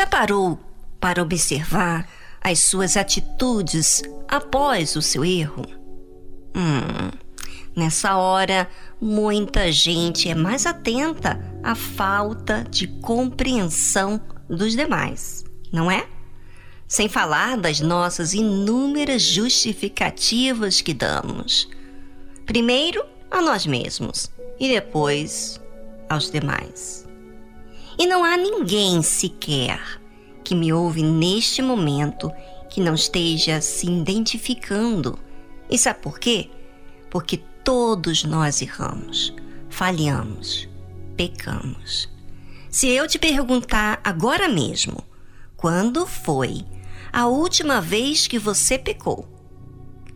já parou para observar as suas atitudes após o seu erro? Hum, nessa hora, muita gente é mais atenta à falta de compreensão dos demais, não é? Sem falar das nossas inúmeras justificativas que damos. Primeiro a nós mesmos e depois aos demais. E não há ninguém sequer que me ouve neste momento que não esteja se identificando. E sabe por quê? Porque todos nós erramos, falhamos, pecamos. Se eu te perguntar agora mesmo, quando foi a última vez que você pecou?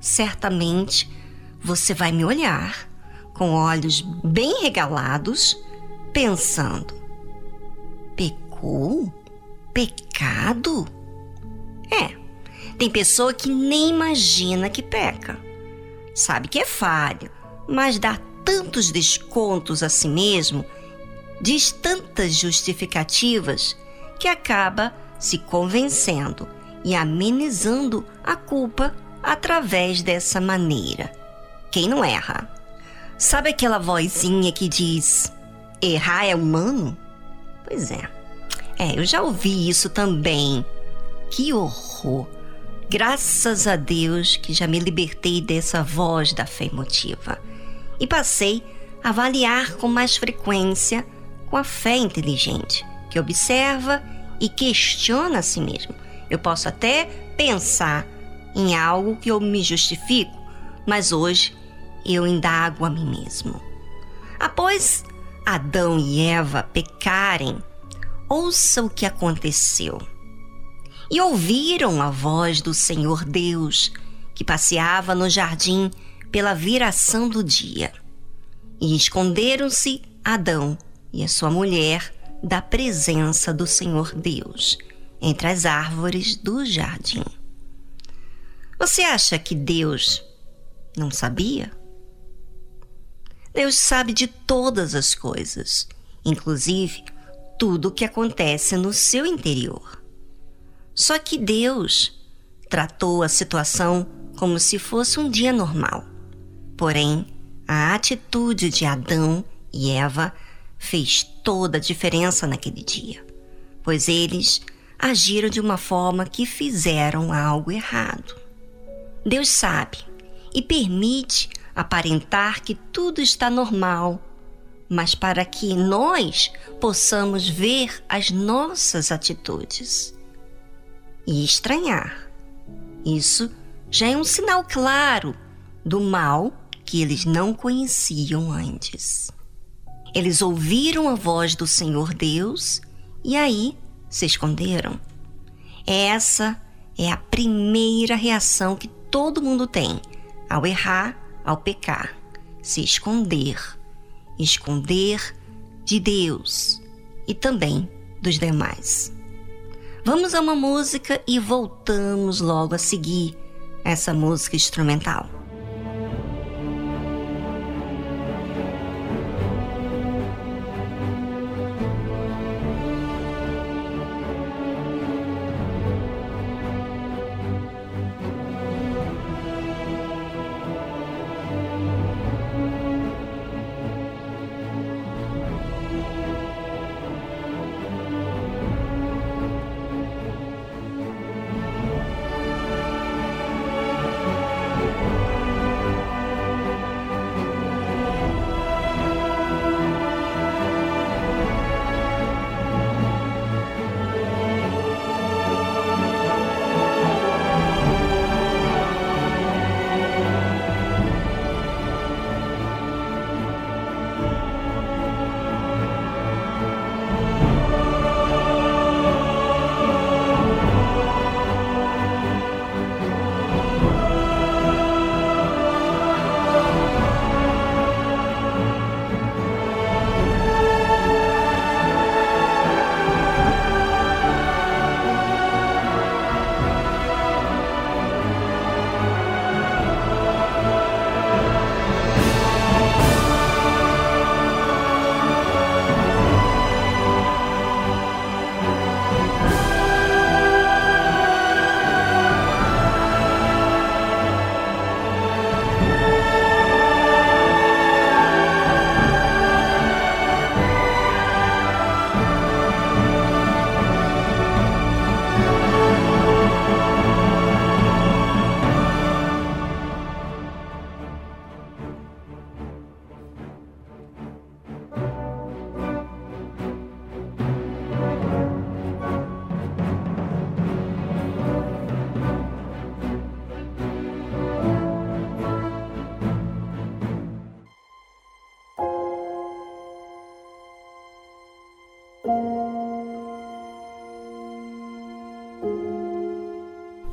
Certamente você vai me olhar com olhos bem regalados, pensando: pecou? Pecado? É, tem pessoa que nem imagina que peca. Sabe que é falho, mas dá tantos descontos a si mesmo, diz tantas justificativas, que acaba se convencendo e amenizando a culpa através dessa maneira. Quem não erra? Sabe aquela vozinha que diz: errar é humano? Pois é. É, eu já ouvi isso também. Que horror! Graças a Deus que já me libertei dessa voz da fé emotiva e passei a avaliar com mais frequência com a fé inteligente, que observa e questiona a si mesmo. Eu posso até pensar em algo que eu me justifico, mas hoje eu indago a mim mesmo. Após Adão e Eva pecarem, ouça o que aconteceu. E ouviram a voz do Senhor Deus, que passeava no jardim pela viração do dia. E esconderam-se Adão e a sua mulher da presença do Senhor Deus entre as árvores do jardim. Você acha que Deus não sabia? Deus sabe de todas as coisas, inclusive tudo o que acontece no seu interior. Só que Deus tratou a situação como se fosse um dia normal. Porém, a atitude de Adão e Eva fez toda a diferença naquele dia, pois eles agiram de uma forma que fizeram algo errado. Deus sabe e permite aparentar que tudo está normal, mas para que nós possamos ver as nossas atitudes e estranhar. Isso já é um sinal claro do mal que eles não conheciam antes. Eles ouviram a voz do Senhor Deus e aí se esconderam. Essa é a primeira reação que todo mundo tem ao errar ao pecar, se esconder, esconder de Deus e também dos demais. Vamos a uma música e voltamos logo a seguir essa música instrumental.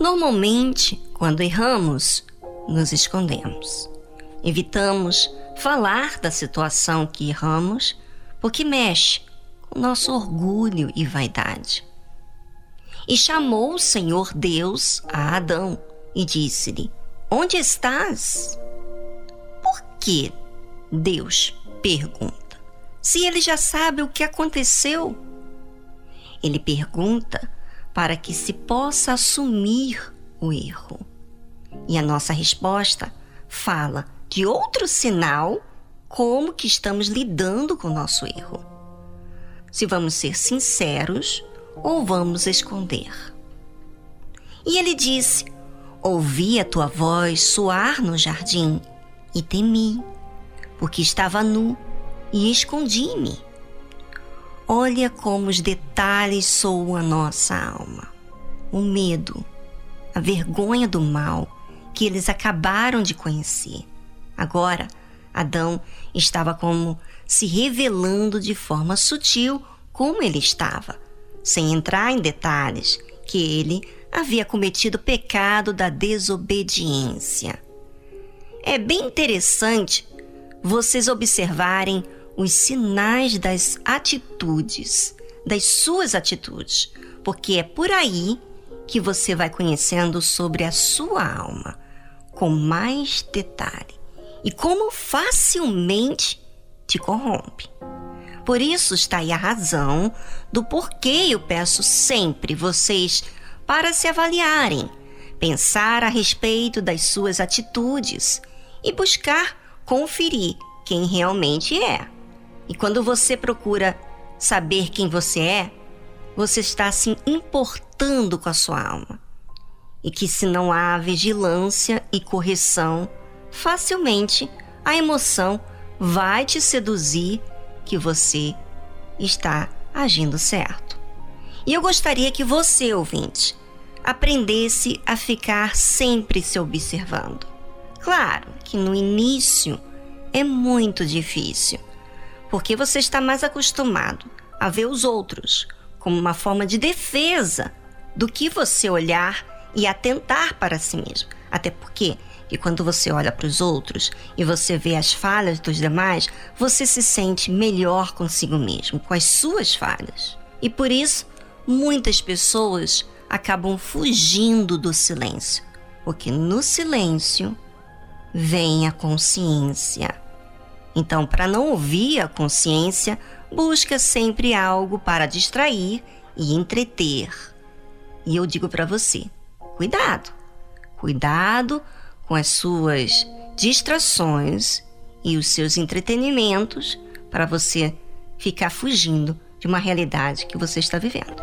Normalmente, quando erramos, nos escondemos. Evitamos falar da situação que erramos porque mexe com nosso orgulho e vaidade. E chamou o Senhor Deus a Adão e disse-lhe: Onde estás? Por que Deus pergunta? Se ele já sabe o que aconteceu. Ele pergunta para que se possa assumir o erro. E a nossa resposta fala de outro sinal como que estamos lidando com o nosso erro. Se vamos ser sinceros ou vamos esconder. E ele disse: Ouvi a tua voz soar no jardim e temi, porque estava nu e escondi-me. Olha como os detalhes soam a nossa alma. O medo, a vergonha do mal que eles acabaram de conhecer. Agora, Adão estava como se revelando de forma sutil como ele estava, sem entrar em detalhes que ele havia cometido o pecado da desobediência. É bem interessante vocês observarem os sinais das atitudes, das suas atitudes, porque é por aí que você vai conhecendo sobre a sua alma com mais detalhe e como facilmente te corrompe. Por isso está aí a razão do porquê eu peço sempre vocês para se avaliarem, pensar a respeito das suas atitudes e buscar conferir quem realmente é. E quando você procura saber quem você é, você está se importando com a sua alma. E que se não há vigilância e correção, facilmente a emoção vai te seduzir que você está agindo certo. E eu gostaria que você, ouvinte, aprendesse a ficar sempre se observando. Claro que no início é muito difícil, porque você está mais acostumado a ver os outros como uma forma de defesa do que você olhar e atentar para si mesmo. Até porque e quando você olha para os outros e você vê as falhas dos demais, você se sente melhor consigo mesmo, com as suas falhas. E por isso, muitas pessoas acabam fugindo do silêncio, porque no silêncio vem a consciência. Então, para não ouvir a consciência, busca sempre algo para distrair e entreter. E eu digo para você: cuidado, cuidado com as suas distrações e os seus entretenimentos para você ficar fugindo de uma realidade que você está vivendo.